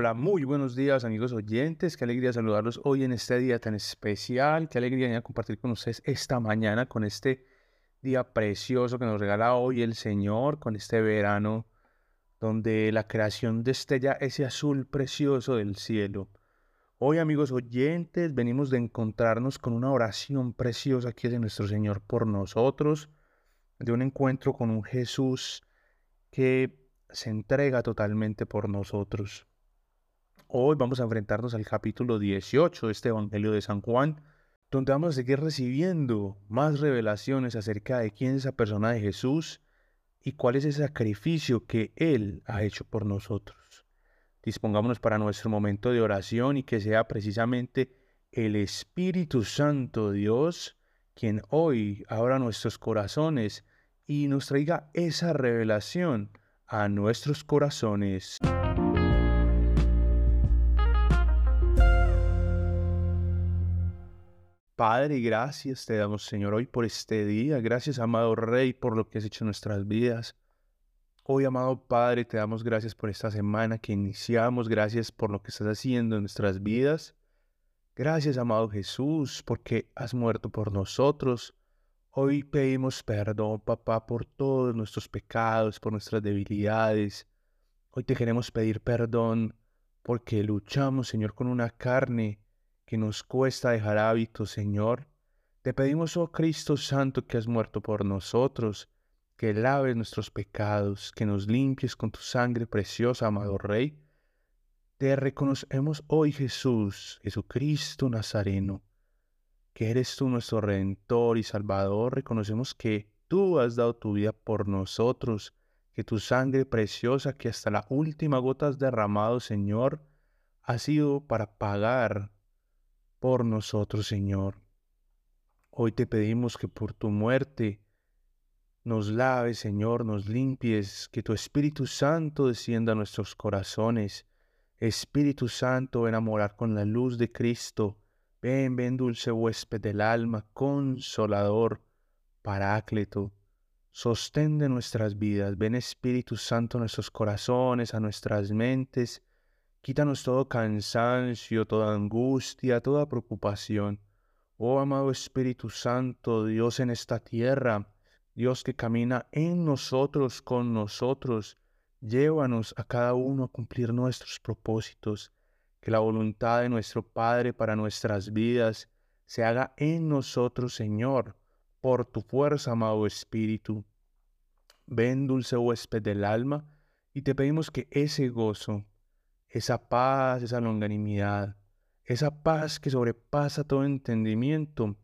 Hola, muy buenos días amigos oyentes, qué alegría saludarlos hoy en este día tan especial, qué alegría compartir con ustedes esta mañana con este día precioso que nos regala hoy el Señor, con este verano donde la creación destella ese azul precioso del cielo. Hoy amigos oyentes venimos de encontrarnos con una oración preciosa que es de nuestro Señor por nosotros, de un encuentro con un Jesús que se entrega totalmente por nosotros. Hoy vamos a enfrentarnos al capítulo 18 de este Evangelio de San Juan, donde vamos a seguir recibiendo más revelaciones acerca de quién es esa persona de Jesús y cuál es el sacrificio que Él ha hecho por nosotros. Dispongámonos para nuestro momento de oración y que sea precisamente el Espíritu Santo Dios quien hoy abra nuestros corazones y nos traiga esa revelación a nuestros corazones. Padre, gracias te damos, Señor, hoy por este día. Gracias, amado Rey, por lo que has hecho en nuestras vidas. Hoy, amado Padre, te damos gracias por esta semana que iniciamos. Gracias por lo que estás haciendo en nuestras vidas. Gracias, amado Jesús, porque has muerto por nosotros. Hoy pedimos perdón, papá, por todos nuestros pecados, por nuestras debilidades. Hoy te queremos pedir perdón porque luchamos, Señor, con una carne que nos cuesta dejar hábitos, Señor. Te pedimos, oh Cristo Santo, que has muerto por nosotros, que laves nuestros pecados, que nos limpies con tu sangre preciosa, amado Rey. Te reconocemos hoy, Jesús, Jesucristo Nazareno, que eres tú nuestro Redentor y Salvador. Reconocemos que tú has dado tu vida por nosotros, que tu sangre preciosa, que hasta la última gota has derramado, Señor, ha sido para pagar por nosotros, Señor. Hoy te pedimos que por tu muerte nos laves, Señor, nos limpies, que tu Espíritu Santo descienda a nuestros corazones. Espíritu Santo, ven a morar con la luz de Cristo. Ven, ven, dulce huésped del alma, consolador, paráclito. Sostén de nuestras vidas. Ven, Espíritu Santo, a nuestros corazones, a nuestras mentes Quítanos todo cansancio, toda angustia, toda preocupación. Oh amado Espíritu Santo, Dios en esta tierra, Dios que camina en nosotros, con nosotros, llévanos a cada uno a cumplir nuestros propósitos. Que la voluntad de nuestro Padre para nuestras vidas se haga en nosotros, Señor, por tu fuerza, amado Espíritu. Ven, dulce huésped del alma, y te pedimos que ese gozo, esa paz, esa longanimidad, esa paz que sobrepasa todo entendimiento,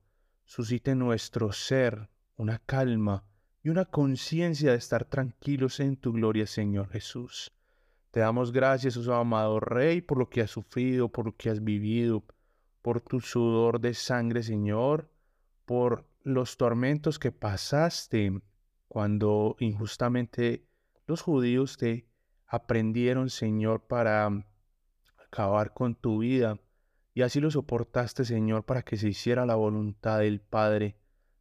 suscite en nuestro ser una calma y una conciencia de estar tranquilos en tu gloria, Señor Jesús. Te damos gracias, oh amado Rey, por lo que has sufrido, por lo que has vivido, por tu sudor de sangre, Señor, por los tormentos que pasaste cuando injustamente los judíos te aprendieron, Señor, para acabar con tu vida. Y así lo soportaste, Señor, para que se hiciera la voluntad del Padre.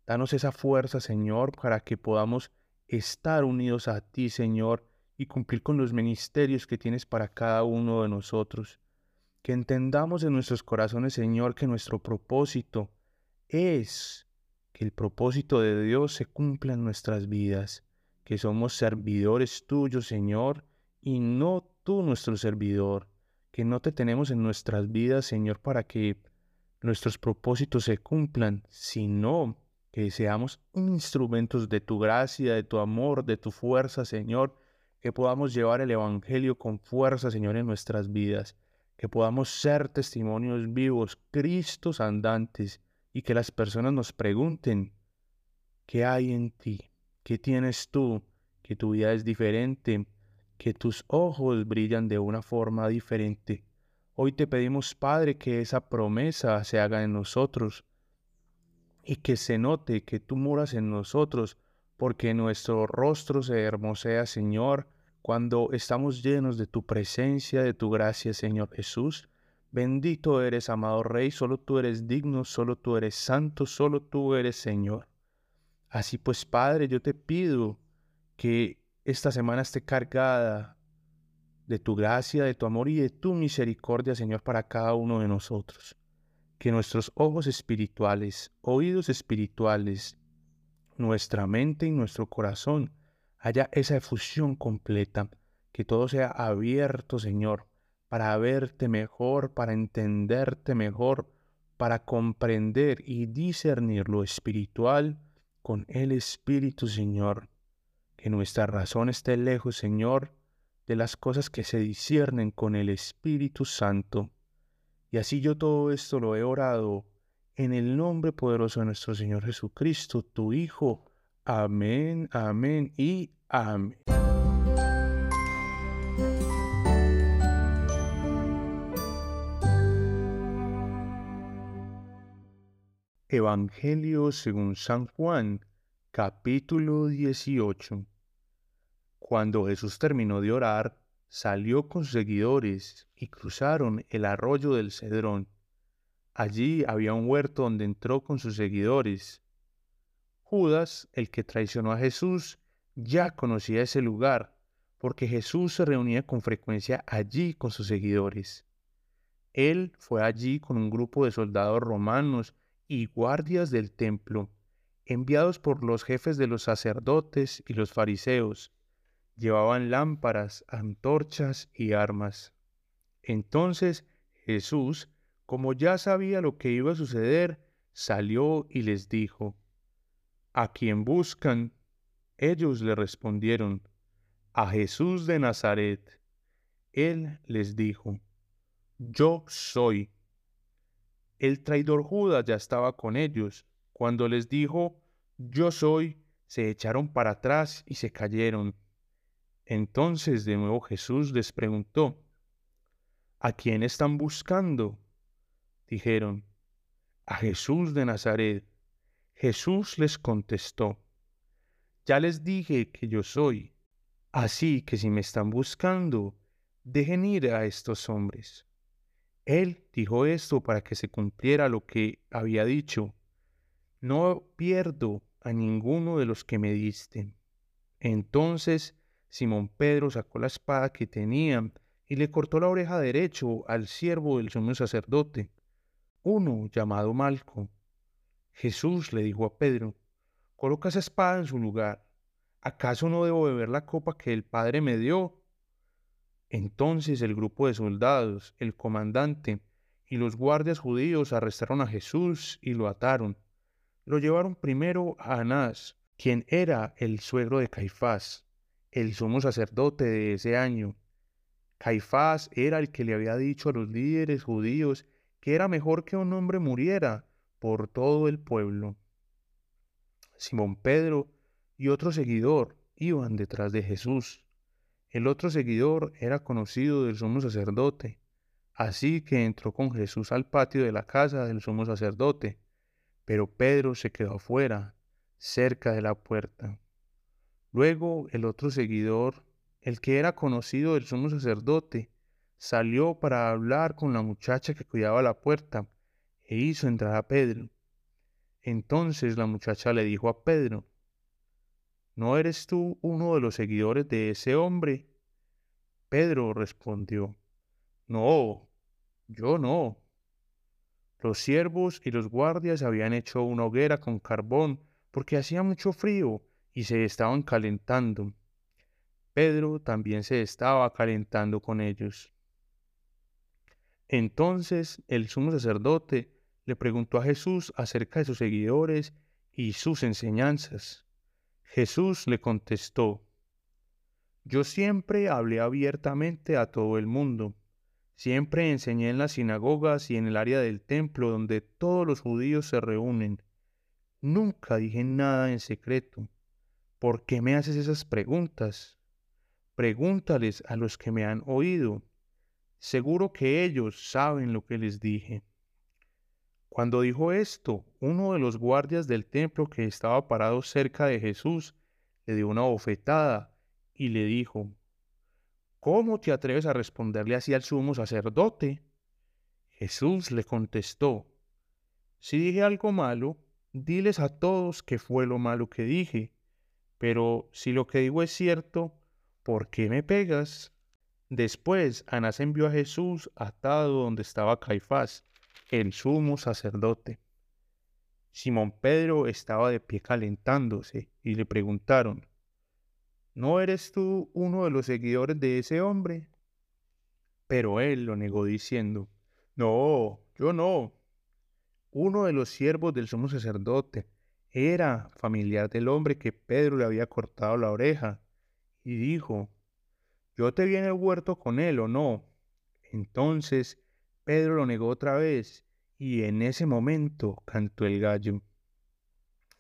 Danos esa fuerza, Señor, para que podamos estar unidos a ti, Señor, y cumplir con los ministerios que tienes para cada uno de nosotros. Que entendamos en nuestros corazones, Señor, que nuestro propósito es que el propósito de Dios se cumpla en nuestras vidas, que somos servidores tuyos, Señor, y no tú nuestro servidor, que no te tenemos en nuestras vidas, Señor, para que nuestros propósitos se cumplan, sino que seamos instrumentos de tu gracia, de tu amor, de tu fuerza, Señor, que podamos llevar el Evangelio con fuerza, Señor, en nuestras vidas, que podamos ser testimonios vivos, Cristos andantes, y que las personas nos pregunten, ¿qué hay en ti? ¿Qué tienes tú? Que tu vida es diferente, que tus ojos brillan de una forma diferente. Hoy te pedimos, Padre, que esa promesa se haga en nosotros y que se note que tú moras en nosotros, porque nuestro rostro se hermosea, Señor, cuando estamos llenos de tu presencia, de tu gracia, Señor Jesús. Bendito eres, amado Rey, solo tú eres digno, solo tú eres santo, solo tú eres Señor. Así pues, Padre, yo te pido que esta semana esté cargada de tu gracia, de tu amor y de tu misericordia, Señor, para cada uno de nosotros. Que nuestros ojos espirituales, oídos espirituales, nuestra mente y nuestro corazón haya esa efusión completa, que todo sea abierto, Señor, para verte mejor, para entenderte mejor, para comprender y discernir lo espiritual con el Espíritu, Señor. Que nuestra razón esté lejos, Señor, de las cosas que se disciernen con el Espíritu Santo. Y así yo todo esto lo he orado en el nombre poderoso de nuestro Señor Jesucristo, tu Hijo. Amén, amén y amén. Evangelio según San Juan, capítulo 18. Cuando Jesús terminó de orar, salió con sus seguidores y cruzaron el arroyo del Cedrón. Allí había un huerto donde entró con sus seguidores. Judas, el que traicionó a Jesús, ya conocía ese lugar, porque Jesús se reunía con frecuencia allí con sus seguidores. Él fue allí con un grupo de soldados romanos y guardias del templo, enviados por los jefes de los sacerdotes y los fariseos. Llevaban lámparas, antorchas y armas. Entonces Jesús, como ya sabía lo que iba a suceder, salió y les dijo, ¿A quién buscan? Ellos le respondieron, a Jesús de Nazaret. Él les dijo, Yo soy. El traidor Judas ya estaba con ellos. Cuando les dijo, yo soy, se echaron para atrás y se cayeron. Entonces de nuevo Jesús les preguntó, ¿A quién están buscando? Dijeron, a Jesús de Nazaret. Jesús les contestó, ya les dije que yo soy, así que si me están buscando, dejen ir a estos hombres. Él dijo esto para que se cumpliera lo que había dicho. No pierdo a ninguno de los que me diste. Entonces Simón Pedro sacó la espada que tenía y le cortó la oreja derecho al siervo del sumo sacerdote, uno llamado Malco. Jesús le dijo a Pedro, coloca esa espada en su lugar. ¿Acaso no debo beber la copa que el Padre me dio? Entonces el grupo de soldados, el comandante y los guardias judíos arrestaron a Jesús y lo ataron. Lo llevaron primero a Anás, quien era el suegro de Caifás, el sumo sacerdote de ese año. Caifás era el que le había dicho a los líderes judíos que era mejor que un hombre muriera por todo el pueblo. Simón Pedro y otro seguidor iban detrás de Jesús. El otro seguidor era conocido del sumo sacerdote, así que entró con Jesús al patio de la casa del sumo sacerdote, pero Pedro se quedó afuera, cerca de la puerta. Luego el otro seguidor, el que era conocido del sumo sacerdote, salió para hablar con la muchacha que cuidaba la puerta e hizo entrar a Pedro. Entonces la muchacha le dijo a Pedro, ¿No eres tú uno de los seguidores de ese hombre? Pedro respondió, No, yo no. Los siervos y los guardias habían hecho una hoguera con carbón porque hacía mucho frío y se estaban calentando. Pedro también se estaba calentando con ellos. Entonces el sumo sacerdote le preguntó a Jesús acerca de sus seguidores y sus enseñanzas. Jesús le contestó, Yo siempre hablé abiertamente a todo el mundo, siempre enseñé en las sinagogas y en el área del templo donde todos los judíos se reúnen. Nunca dije nada en secreto. ¿Por qué me haces esas preguntas? Pregúntales a los que me han oído. Seguro que ellos saben lo que les dije. Cuando dijo esto, uno de los guardias del templo que estaba parado cerca de Jesús le dio una bofetada y le dijo, ¿Cómo te atreves a responderle así al sumo sacerdote? Jesús le contestó, Si dije algo malo, diles a todos que fue lo malo que dije, pero si lo que digo es cierto, ¿por qué me pegas? Después, Anás envió a Jesús atado donde estaba Caifás, el sumo sacerdote. Simón Pedro estaba de pie calentándose y le preguntaron, ¿no eres tú uno de los seguidores de ese hombre? Pero él lo negó diciendo, no, yo no. Uno de los siervos del sumo sacerdote era familiar del hombre que Pedro le había cortado la oreja y dijo, yo te vi en el huerto con él o no. Entonces Pedro lo negó otra vez y en ese momento cantó el gallo.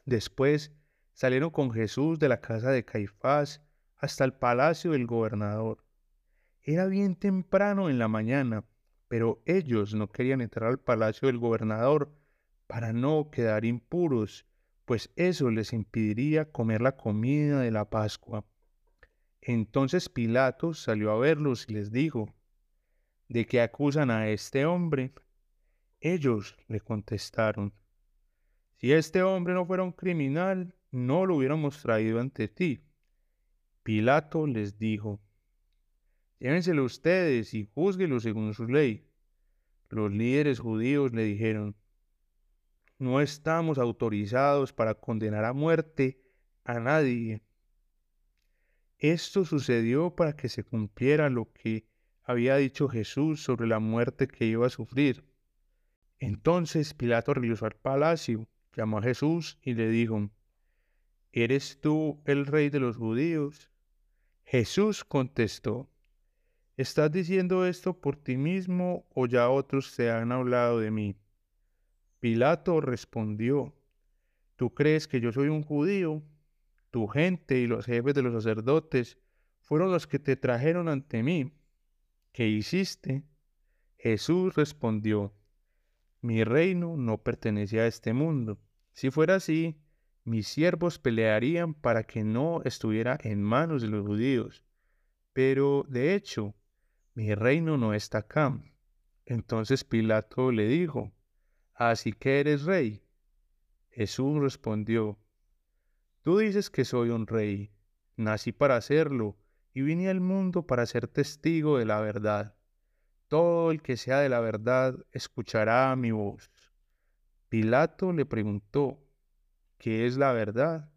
Después salieron con Jesús de la casa de Caifás hasta el palacio del gobernador. Era bien temprano en la mañana, pero ellos no querían entrar al palacio del gobernador para no quedar impuros, pues eso les impediría comer la comida de la Pascua. Entonces Pilato salió a verlos y les dijo, ¿de qué acusan a este hombre? Ellos le contestaron, si este hombre no fuera un criminal, no lo hubiéramos traído ante ti. Pilato les dijo, llévenselo ustedes y júzguelo según su ley. Los líderes judíos le dijeron, no estamos autorizados para condenar a muerte a nadie. Esto sucedió para que se cumpliera lo que había dicho Jesús sobre la muerte que iba a sufrir. Entonces Pilato regresó al palacio, llamó a Jesús y le dijo, ¿Eres tú el rey de los judíos? Jesús contestó, ¿estás diciendo esto por ti mismo o ya otros te han hablado de mí? Pilato respondió, ¿tú crees que yo soy un judío? Tu gente y los jefes de los sacerdotes fueron los que te trajeron ante mí. ¿Qué hiciste? Jesús respondió, mi reino no pertenece a este mundo. Si fuera así, mis siervos pelearían para que no estuviera en manos de los judíos. Pero, de hecho, mi reino no está acá. Entonces Pilato le dijo, ¿Así que eres rey? Jesús respondió, Tú dices que soy un rey, nací para hacerlo y vine al mundo para ser testigo de la verdad. Todo el que sea de la verdad escuchará mi voz. Pilato le preguntó, ¿qué es la verdad?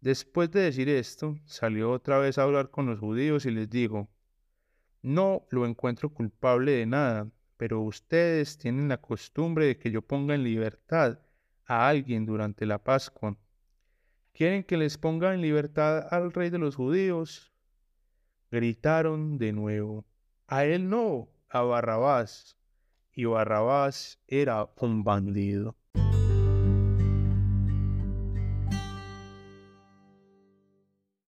Después de decir esto, salió otra vez a hablar con los judíos y les dijo, no lo encuentro culpable de nada, pero ustedes tienen la costumbre de que yo ponga en libertad a alguien durante la Pascua. ¿Quieren que les ponga en libertad al rey de los judíos? Gritaron de nuevo. A él no, a Barrabás. Y Barrabás era un bandido.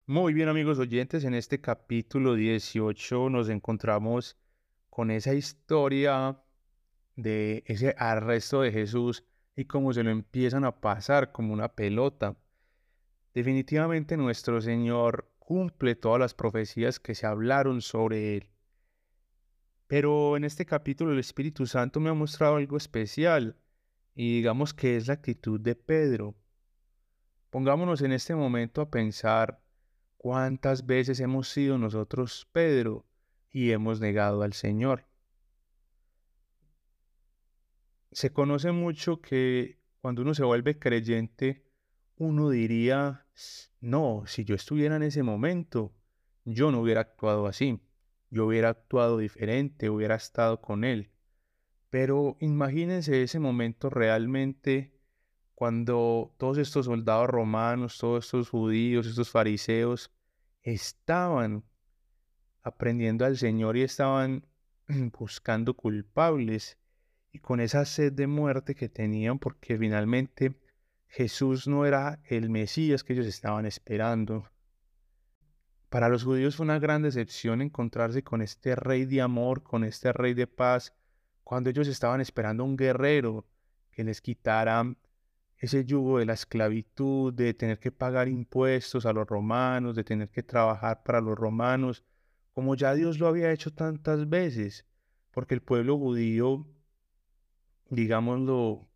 Muy bien amigos oyentes, en este capítulo 18 nos encontramos con esa historia de ese arresto de Jesús y cómo se lo empiezan a pasar como una pelota. Definitivamente nuestro Señor cumple todas las profecías que se hablaron sobre Él. Pero en este capítulo el Espíritu Santo me ha mostrado algo especial y digamos que es la actitud de Pedro. Pongámonos en este momento a pensar cuántas veces hemos sido nosotros Pedro y hemos negado al Señor. Se conoce mucho que cuando uno se vuelve creyente, uno diría, no, si yo estuviera en ese momento, yo no hubiera actuado así, yo hubiera actuado diferente, hubiera estado con Él. Pero imagínense ese momento realmente cuando todos estos soldados romanos, todos estos judíos, estos fariseos, estaban aprendiendo al Señor y estaban buscando culpables y con esa sed de muerte que tenían porque finalmente Jesús no era el Mesías que ellos estaban esperando. Para los judíos fue una gran decepción encontrarse con este rey de amor, con este rey de paz, cuando ellos estaban esperando un guerrero que les quitara ese yugo de la esclavitud, de tener que pagar impuestos a los romanos, de tener que trabajar para los romanos, como ya Dios lo había hecho tantas veces, porque el pueblo judío, digámoslo,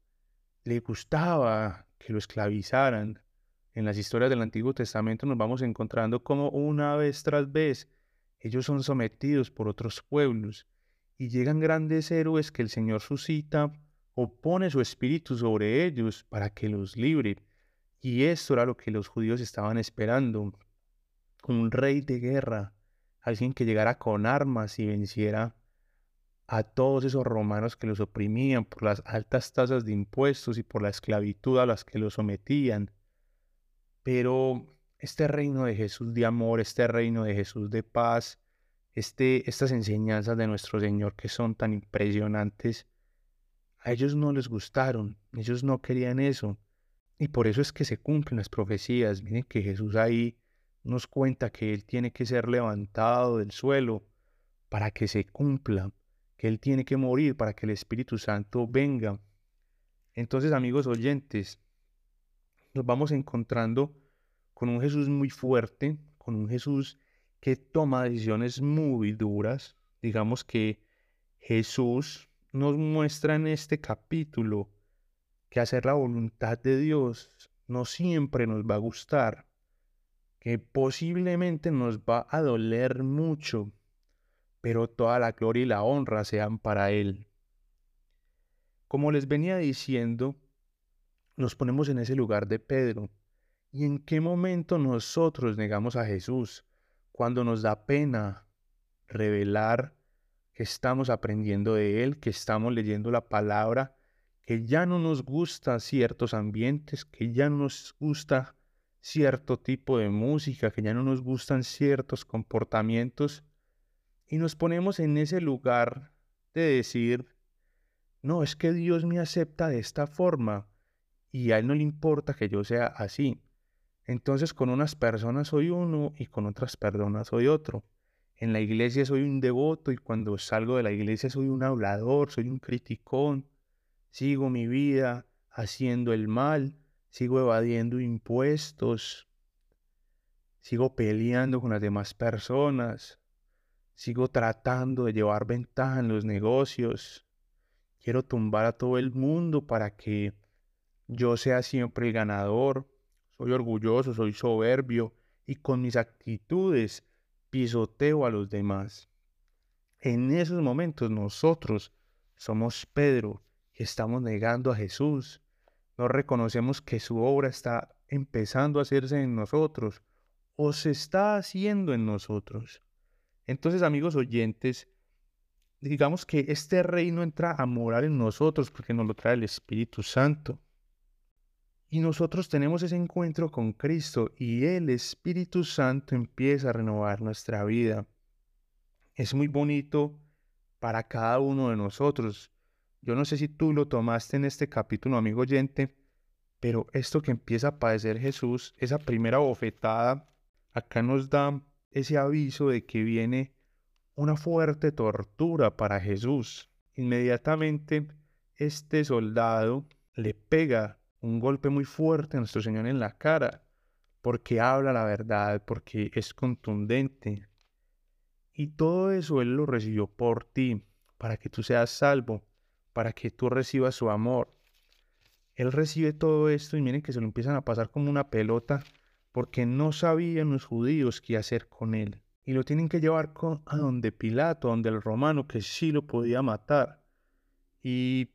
le gustaba que lo esclavizaran. En las historias del Antiguo Testamento nos vamos encontrando como una vez tras vez ellos son sometidos por otros pueblos, y llegan grandes héroes que el Señor suscita o pone su espíritu sobre ellos para que los libre. Y esto era lo que los judíos estaban esperando, un rey de guerra, alguien que llegara con armas y venciera a todos esos romanos que los oprimían por las altas tasas de impuestos y por la esclavitud a las que los sometían. Pero este reino de Jesús de amor, este reino de Jesús de paz, este, estas enseñanzas de nuestro Señor que son tan impresionantes, a ellos no les gustaron, ellos no querían eso. Y por eso es que se cumplen las profecías. Miren que Jesús ahí nos cuenta que Él tiene que ser levantado del suelo para que se cumpla, que Él tiene que morir para que el Espíritu Santo venga. Entonces, amigos oyentes, nos vamos encontrando con un Jesús muy fuerte, con un Jesús que toma decisiones muy duras. Digamos que Jesús nos muestra en este capítulo que hacer la voluntad de Dios no siempre nos va a gustar, que posiblemente nos va a doler mucho, pero toda la gloria y la honra sean para Él. Como les venía diciendo, nos ponemos en ese lugar de Pedro. ¿Y en qué momento nosotros negamos a Jesús? Cuando nos da pena revelar que estamos aprendiendo de Él, que estamos leyendo la palabra, que ya no nos gustan ciertos ambientes, que ya no nos gusta cierto tipo de música, que ya no nos gustan ciertos comportamientos, y nos ponemos en ese lugar de decir, no, es que Dios me acepta de esta forma, y a Él no le importa que yo sea así. Entonces con unas personas soy uno y con otras personas soy otro. En la iglesia soy un devoto y cuando salgo de la iglesia soy un hablador, soy un criticón. Sigo mi vida haciendo el mal, sigo evadiendo impuestos, sigo peleando con las demás personas, sigo tratando de llevar ventaja en los negocios. Quiero tumbar a todo el mundo para que yo sea siempre el ganador. Soy orgulloso, soy soberbio y con mis actitudes pisoteo a los demás. En esos momentos nosotros somos Pedro que estamos negando a Jesús. No reconocemos que su obra está empezando a hacerse en nosotros o se está haciendo en nosotros. Entonces, amigos oyentes, digamos que este reino entra a morar en nosotros porque nos lo trae el Espíritu Santo. Y nosotros tenemos ese encuentro con Cristo y el Espíritu Santo empieza a renovar nuestra vida. Es muy bonito para cada uno de nosotros. Yo no sé si tú lo tomaste en este capítulo, amigo oyente, pero esto que empieza a padecer Jesús, esa primera bofetada, acá nos da ese aviso de que viene una fuerte tortura para Jesús. Inmediatamente este soldado le pega un golpe muy fuerte a nuestro Señor en la cara, porque habla la verdad, porque es contundente. Y todo eso Él lo recibió por ti, para que tú seas salvo, para que tú recibas su amor. Él recibe todo esto y miren que se lo empiezan a pasar como una pelota, porque no sabían los judíos qué hacer con él. Y lo tienen que llevar a donde Pilato, donde el romano, que sí lo podía matar. Y,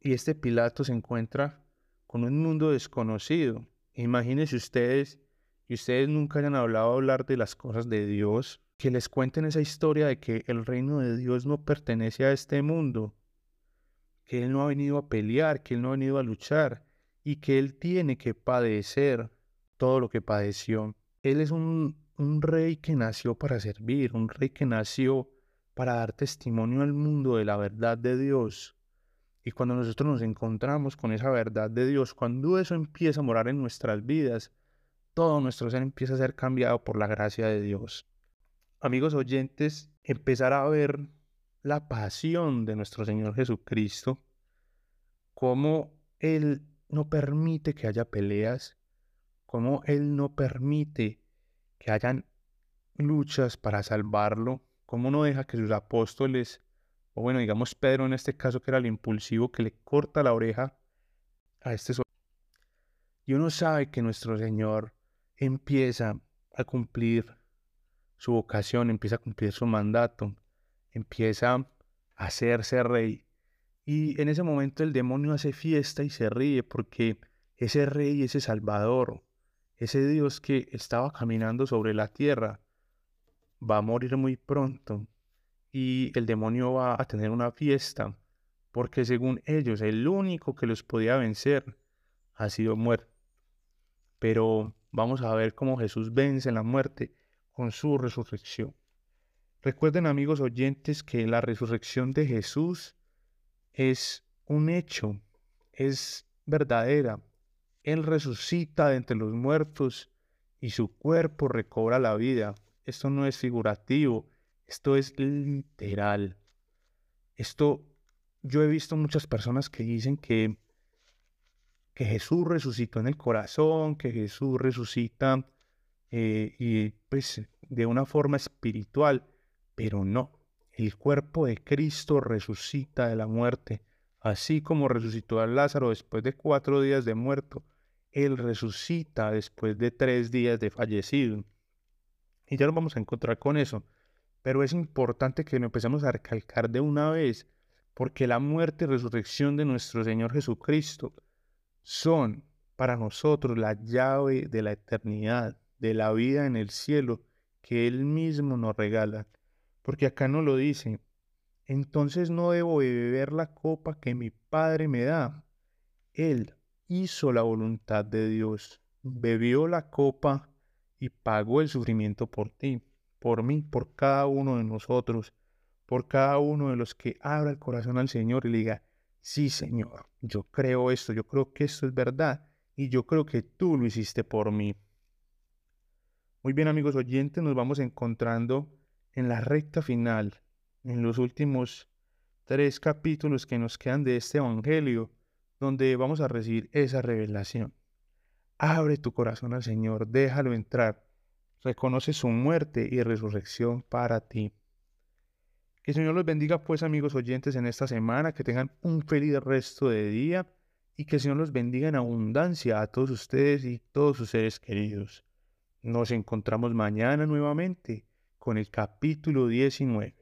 y este Pilato se encuentra con un mundo desconocido. Imagínense ustedes, y ustedes nunca hayan hablado hablar de las cosas de Dios, que les cuenten esa historia de que el reino de Dios no pertenece a este mundo, que Él no ha venido a pelear, que Él no ha venido a luchar, y que Él tiene que padecer todo lo que padeció. Él es un, un rey que nació para servir, un rey que nació para dar testimonio al mundo de la verdad de Dios. Y cuando nosotros nos encontramos con esa verdad de Dios, cuando eso empieza a morar en nuestras vidas, todo nuestro ser empieza a ser cambiado por la gracia de Dios. Amigos oyentes, empezar a ver la pasión de nuestro Señor Jesucristo, cómo Él no permite que haya peleas, cómo Él no permite que hayan luchas para salvarlo, cómo no deja que sus apóstoles o bueno, digamos Pedro en este caso que era el impulsivo que le corta la oreja a este soldado. Y uno sabe que nuestro Señor empieza a cumplir su vocación, empieza a cumplir su mandato, empieza a hacerse rey. Y en ese momento el demonio hace fiesta y se ríe porque ese rey, ese salvador, ese Dios que estaba caminando sobre la tierra, va a morir muy pronto y el demonio va a tener una fiesta porque según ellos el único que los podía vencer ha sido muerto. Pero vamos a ver cómo Jesús vence la muerte con su resurrección. Recuerden amigos oyentes que la resurrección de Jesús es un hecho, es verdadera. Él resucita de entre los muertos y su cuerpo recobra la vida. Esto no es figurativo, esto es literal. Esto, yo he visto muchas personas que dicen que, que Jesús resucitó en el corazón, que Jesús resucita eh, y pues de una forma espiritual, pero no. El cuerpo de Cristo resucita de la muerte, así como resucitó a Lázaro después de cuatro días de muerto. Él resucita después de tres días de fallecido. Y ya nos vamos a encontrar con eso. Pero es importante que lo empecemos a recalcar de una vez, porque la muerte y resurrección de nuestro Señor Jesucristo son para nosotros la llave de la eternidad, de la vida en el cielo que Él mismo nos regala. Porque acá no lo dice. Entonces no debo beber la copa que mi Padre me da. Él hizo la voluntad de Dios, bebió la copa y pagó el sufrimiento por ti por mí, por cada uno de nosotros, por cada uno de los que abra el corazón al Señor y diga, sí Señor, yo creo esto, yo creo que esto es verdad y yo creo que tú lo hiciste por mí. Muy bien amigos oyentes, nos vamos encontrando en la recta final, en los últimos tres capítulos que nos quedan de este Evangelio, donde vamos a recibir esa revelación. Abre tu corazón al Señor, déjalo entrar reconoce su muerte y resurrección para ti. Que el Señor los bendiga pues amigos oyentes en esta semana, que tengan un feliz resto de día y que el Señor los bendiga en abundancia a todos ustedes y todos sus seres queridos. Nos encontramos mañana nuevamente con el capítulo 19.